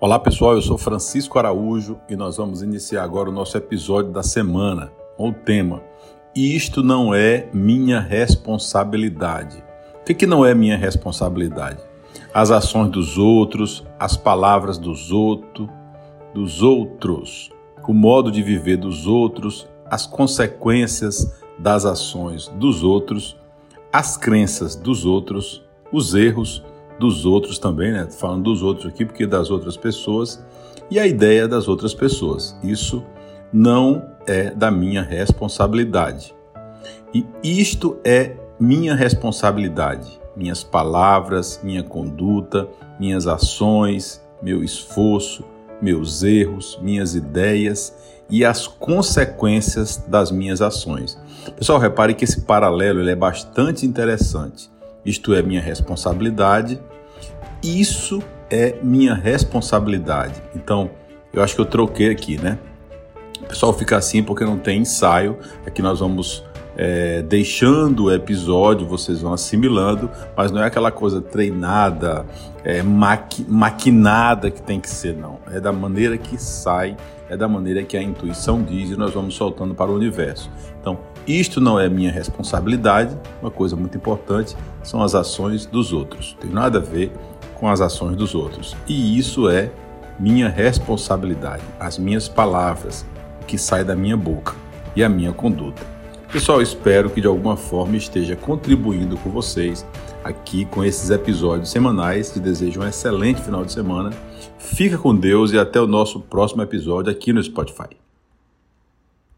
Olá pessoal, eu sou Francisco Araújo e nós vamos iniciar agora o nosso episódio da semana com o tema Isto não é minha responsabilidade. O que, que não é minha responsabilidade? As ações dos outros, as palavras dos outros, dos outros, o modo de viver dos outros, as consequências das ações dos outros, as crenças dos outros, os erros dos outros também, né? Falando dos outros aqui, porque das outras pessoas e a ideia das outras pessoas. Isso não é da minha responsabilidade. E isto é minha responsabilidade. Minhas palavras, minha conduta, minhas ações, meu esforço, meus erros, minhas ideias e as consequências das minhas ações. Pessoal, repare que esse paralelo ele é bastante interessante. Isto é minha responsabilidade, isso é minha responsabilidade. Então, eu acho que eu troquei aqui, né? O pessoal fica assim porque não tem ensaio. Aqui nós vamos é, deixando o episódio, vocês vão assimilando, mas não é aquela coisa treinada, é, maqui, maquinada que tem que ser, não. É da maneira que sai, é da maneira que a intuição diz e nós vamos soltando para o universo. Então, isto não é minha responsabilidade, uma coisa muito importante são as ações dos outros. Não tem nada a ver com as ações dos outros. E isso é minha responsabilidade, as minhas palavras, o que sai da minha boca e a minha conduta. Pessoal, espero que de alguma forma esteja contribuindo com vocês aqui com esses episódios semanais. Te desejo um excelente final de semana. Fica com Deus e até o nosso próximo episódio aqui no Spotify.